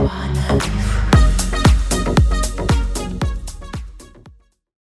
wanna be free.